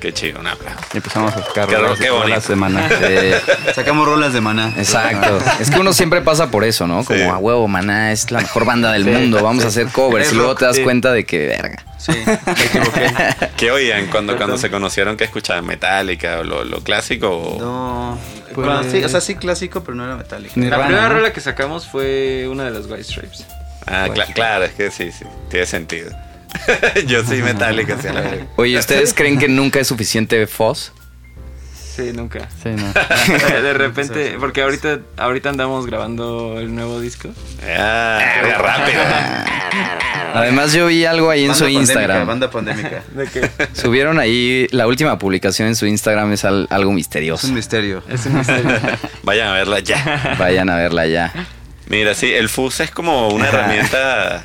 Qué chido, un aplauso. Empezamos a sacar Qué ro- rolas, qué de Maná. Sacamos rolas de maná. Exacto. Es que uno siempre pasa por eso, ¿no? Como Sí. a huevo, maná es la mejor banda del Sí, mundo, vamos a hacer covers. Y luego te das sí. cuenta de que, verga. Sí, me equivoqué. ¿Qué oían cuando, cuando se conocieron que escuchaban Metallica o lo, lo clásico? o- No. Pues- Bueno, sí, o sea, sí clásico, pero no era metálico. La primera ¿no? rola que sacamos fue una de las White Stripes. Ah, cla- claro, es que sí, sí, tiene sentido. Yo soy Metallica, sí, la verga. Oye, ¿ustedes creen que nunca es suficiente Foz? Sí, nunca. Sí, no. De repente, porque ahorita, ahorita andamos grabando el nuevo disco. Ah, qué rápido. Además, yo vi algo ahí en Banda su pandémica, Instagram. Banda pandémica. ¿De qué? Subieron ahí, la última publicación en su Instagram es al- algo Es misterioso. un misterio. Es un misterio. Vayan a verla ya. Vayan a verla ya. Mira, sí, el fuzz es como una herramienta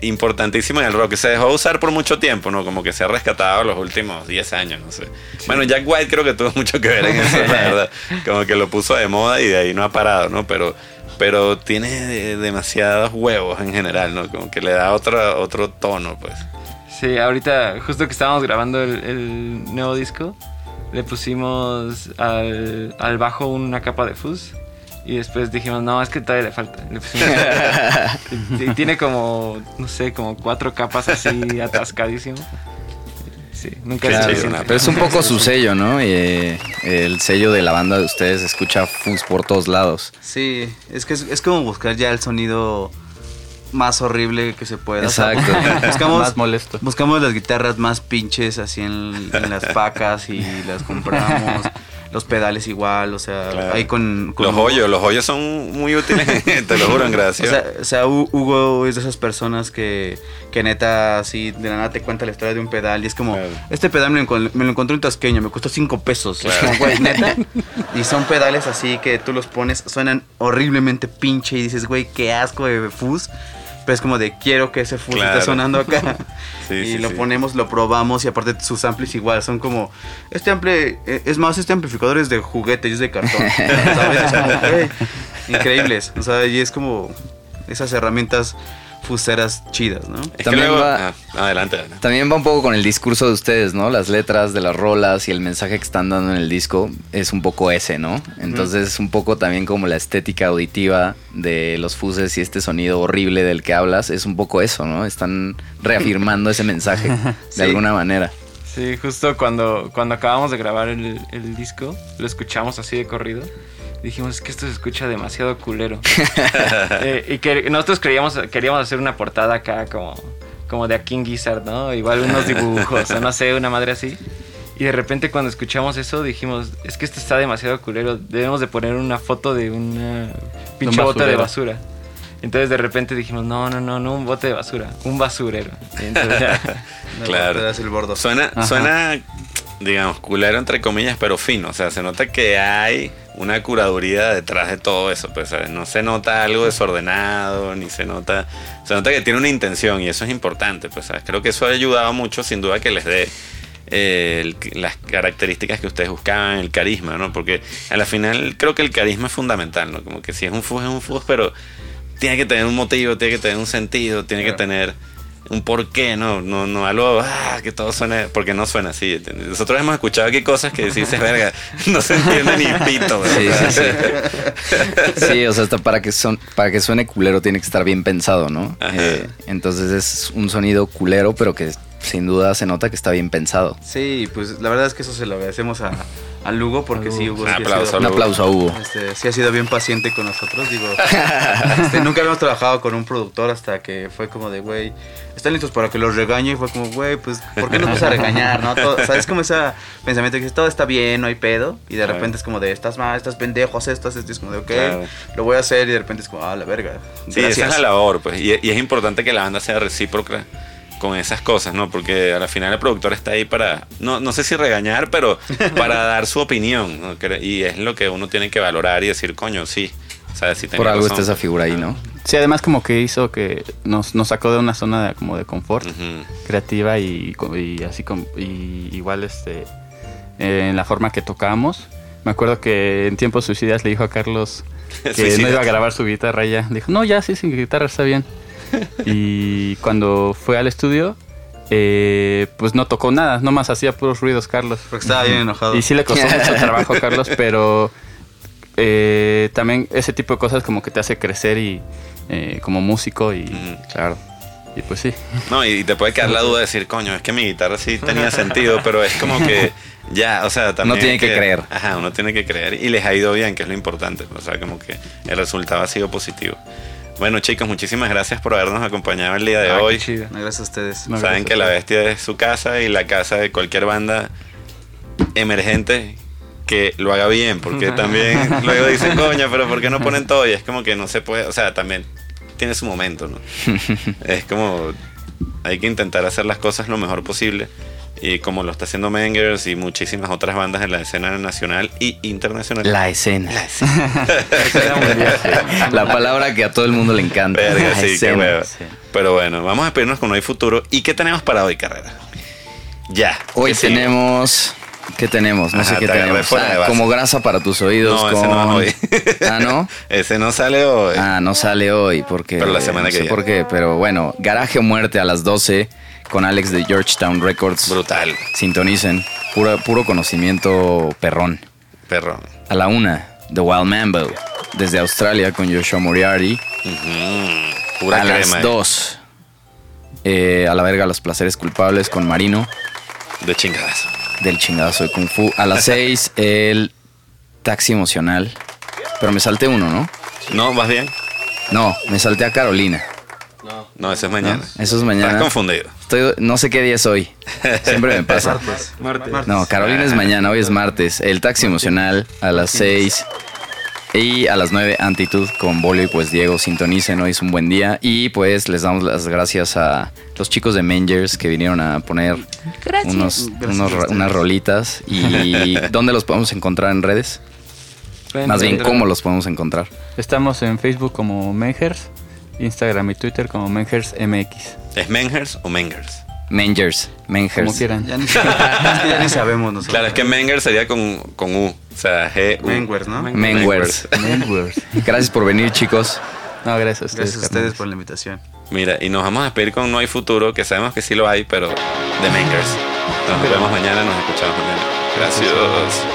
importantísima en el rock. Se dejó usar por mucho tiempo, ¿no? Como que se ha rescatado los últimos 10 años, no sé. Bueno, Jack White creo que tuvo mucho que ver en eso, la verdad. Como que lo puso de moda y de ahí no ha parado, ¿no? Pero, pero tiene de- demasiados huevos en general, ¿no? Como que le da otro, otro tono, pues. Sí, ahorita, justo que estábamos grabando el, el nuevo disco, le pusimos al, al bajo una capa de fuzz. Y después dijimos, no, es que todavía le falta. Le pusimos- y, y tiene como, no sé, como cuatro capas así atascadísimo. Sí, nunca Qué es. Pero es un poco su sello, ¿no? Eh, el sello de la banda de ustedes escucha Fuzz por todos lados. Sí, es que es, es como buscar ya el sonido más horrible que se pueda. O sea, Exacto. buscamos, Más molesto. buscamos las guitarras más pinches así en, en las pacas y las compramos. Los pedales igual, o sea, Claro. ahí con, con Los Hugo. hoyos, los hoyos son muy útiles, te lo juro, en O gracia. sea, o sea, Hu- Hugo es de esas personas que, que neta así de la nada te cuenta la historia de un pedal y es como, Claro. este pedal me lo, me lo encontré en Tasqueño, me costó 5 pesos. Es Claro. como, güey, neta. Y son pedales así que tú los pones, suenan horriblemente pinche y dices, güey, qué asco de fuzz. Pero es como de quiero que ese fuzz Claro. esté sonando acá. Sí, y sí, lo sí. ponemos, lo probamos y aparte sus amplis igual son como este ampli eh, es más este amplificador es de juguete es de cartón ¿sabes? Es como, güey, increíbles o sea y es como esas herramientas fuseras chidas, ¿no? Es que También luego- va- ah, adelante, adelante. También va un poco con el discurso de ustedes, ¿no? Las letras de las rolas y el mensaje que están dando en el disco es un poco ese, ¿no? Entonces es un poco también como la estética auditiva de los fuses y este sonido horrible del que hablas, es un poco eso, ¿no? Están reafirmando ese mensaje de Sí. alguna manera. Sí, justo cuando, cuando acabamos de grabar el, el disco, lo escuchamos así de corrido. Dijimos, es que esto se escucha demasiado culero. Eh, y que nosotros creíamos, queríamos hacer una portada acá como, como de a King Gizzard, ¿no? Igual unos dibujos, o no sé, una madre así. Y de repente cuando escuchamos eso dijimos, es que esto está demasiado culero. Debemos de poner una foto de una pinche bote de basura. Entonces de repente dijimos, no, no, no, no un bote de basura, un basurero. Y entonces ya- Claro. El bordo. Suena, Ajá. suena, digamos, culero entre comillas, pero fino. O sea, se nota que hay una curaduría detrás de todo eso. Pues, ¿sabes? No se nota algo desordenado, ni se nota. Se nota que tiene una intención y eso es importante. Pues, ¿sabes? Creo que eso ha ayudado mucho, sin duda, que les dé eh, el- las características que ustedes buscaban, el carisma, ¿no? Porque a la final creo que el carisma es fundamental, ¿no? Como que si es un fuzz, es un fuzz, pero tiene que tener un motivo, tiene que tener un sentido, tiene que tener un porqué, ¿no? No, no algo ah, que todo suene, porque no suena así. ¿entiendes? Nosotros hemos escuchado aquí cosas que dices, verga, no se entiende ni pito, güey". Sí, sí, sí. Sí, o sea, hasta para que, son, para que suene culero tiene que estar bien pensado, ¿no? Ajá. Eh, entonces es un sonido culero, pero que sin duda se nota que está bien pensado. Sí, pues la verdad es que eso se lo agradecemos a, a Lugo porque sí, Hugo. Un sí ha aplauso sido- Un aplauso a Hugo. Este, sí ha sido bien paciente con nosotros, digo. este, nunca habíamos trabajado con un productor hasta que fue como de, güey, están listos para que los regañe. Y fue como, güey, pues, ¿por qué nos vas a regañar, no? Todo, ¿Sabes cómo ese pensamiento que todo está bien, no hay pedo? Y de repente es como de, estás mal, estás pendejo, haz esto, haz esto. Y es como de, ok, Claro. lo voy a hacer. Y de repente es como, ah, la verga. Sí, esa es la labor, pues. Y, y es importante que la banda sea recíproca con esas cosas, ¿no? Porque al final el productor está ahí para, no, no sé si regañar, pero para dar su opinión, Y es lo que uno tiene que valorar y decir, coño, sí. ¿Sabes? Si Por algo razón. está esa figura ahí, ¿no? Sí, además como que hizo que nos, nos sacó de una zona de, como de confort creativa y, así como y igual este eh, en la forma que tocábamos. Me acuerdo que en tiempos suicidas le dijo a Carlos que no iba a grabar su guitarra ya. Dijo, no, ya sí, sin guitarra está bien. Y cuando fue al estudio, eh, pues no tocó nada, nomás hacía puros ruidos Carlos. Porque estaba bien enojado. Y sí le costó mucho trabajo Carlos, pero eh, también ese tipo de cosas como que te hace crecer y eh, como músico y. Claro. y pues sí. No, y te puede quedar la duda de decir, coño, es que mi guitarra sí tenía sentido, pero es como que ya, o sea, también. Uno tiene hay que creer. Ajá, uno tiene que creer. Y les ha ido bien, que es lo importante. O sea, como que el resultado ha sido positivo. Bueno, chicos, muchísimas gracias por habernos acompañado el día de Ah, qué hoy. chido. No, Gracias a ustedes. No, Saben que la bestia es su casa y la casa de cualquier banda emergente que lo haga bien, porque también luego dicen, coño, pero ¿por qué no ponen todo? Y es como que no se puede, o sea, también tiene su momento, ¿no? es como, hay que intentar hacer las cosas lo mejor posible. Y como lo está haciendo Mengers y muchísimas otras bandas en la escena nacional y internacional. La escena. La palabra que a todo el mundo le encanta. Verga, La sí, escena. sí. Pero bueno, vamos a despedirnos con Hoy Futuro. ¿Y qué tenemos para hoy, carrera? Ya. Hoy tenemos. ¿Qué tenemos? No Ajá, sé qué tenemos. Ah, como grasa para tus oídos. No, ese no hoy. Ah, ¿no? Ese no sale hoy. Ah, no sale hoy porque. Pero la semana no que sé viene. por qué, pero bueno, Garaje o Muerte a las 12 con Alex de Georgetown Records. Brutal, Sintonicen. Puro, puro conocimiento perrón. perro. A la una, The Wild Mambo. Desde Australia con Joshua Moriarty. Pura a crema. las eh. 2. eh, a la verga, Los Placeres Culpables con Marino. De chingadazo. Del chingadazo de Kung Fu. A las 6, el Taxi Emocional. Pero me salté uno, ¿no? No, ¿vas bien? No, me salté a Carolina. No, ese es mañana. No, eso es mañana. Estás confundido. Estoy, no sé qué día es hoy. Siempre me pasa. Martes. No, Carolina es mañana, hoy es martes. El taxi emocional a las 6 y a las 9 Antitud con Bolio y pues Diego sintonicen, hoy es un buen día. Y pues les damos las gracias a los chicos de Mangers que vinieron a poner unos, Gracias unas rolitas. ¿Y dónde los podemos encontrar en redes? Más bien, ¿cómo los podemos encontrar? Estamos en Facebook como Mengers, Instagram y Twitter como Mengers MX. ¿Es Mengers o Mengers? Mangers, Como Mangers. quieran. Ya ni, ya sabemos nosotros. Claro, es que Mengers sería con, con U. O sea, G. -U. Mengers, ¿no? Mengers. Mengers. Gracias por venir, chicos. No, gracias a ustedes. Gracias a ustedes carnales. por la invitación. Mira, y nos vamos a despedir con No hay futuro, que sabemos que sí lo hay, pero The Makers. Nos vemos mañana, nos escuchamos mañana. Gracias.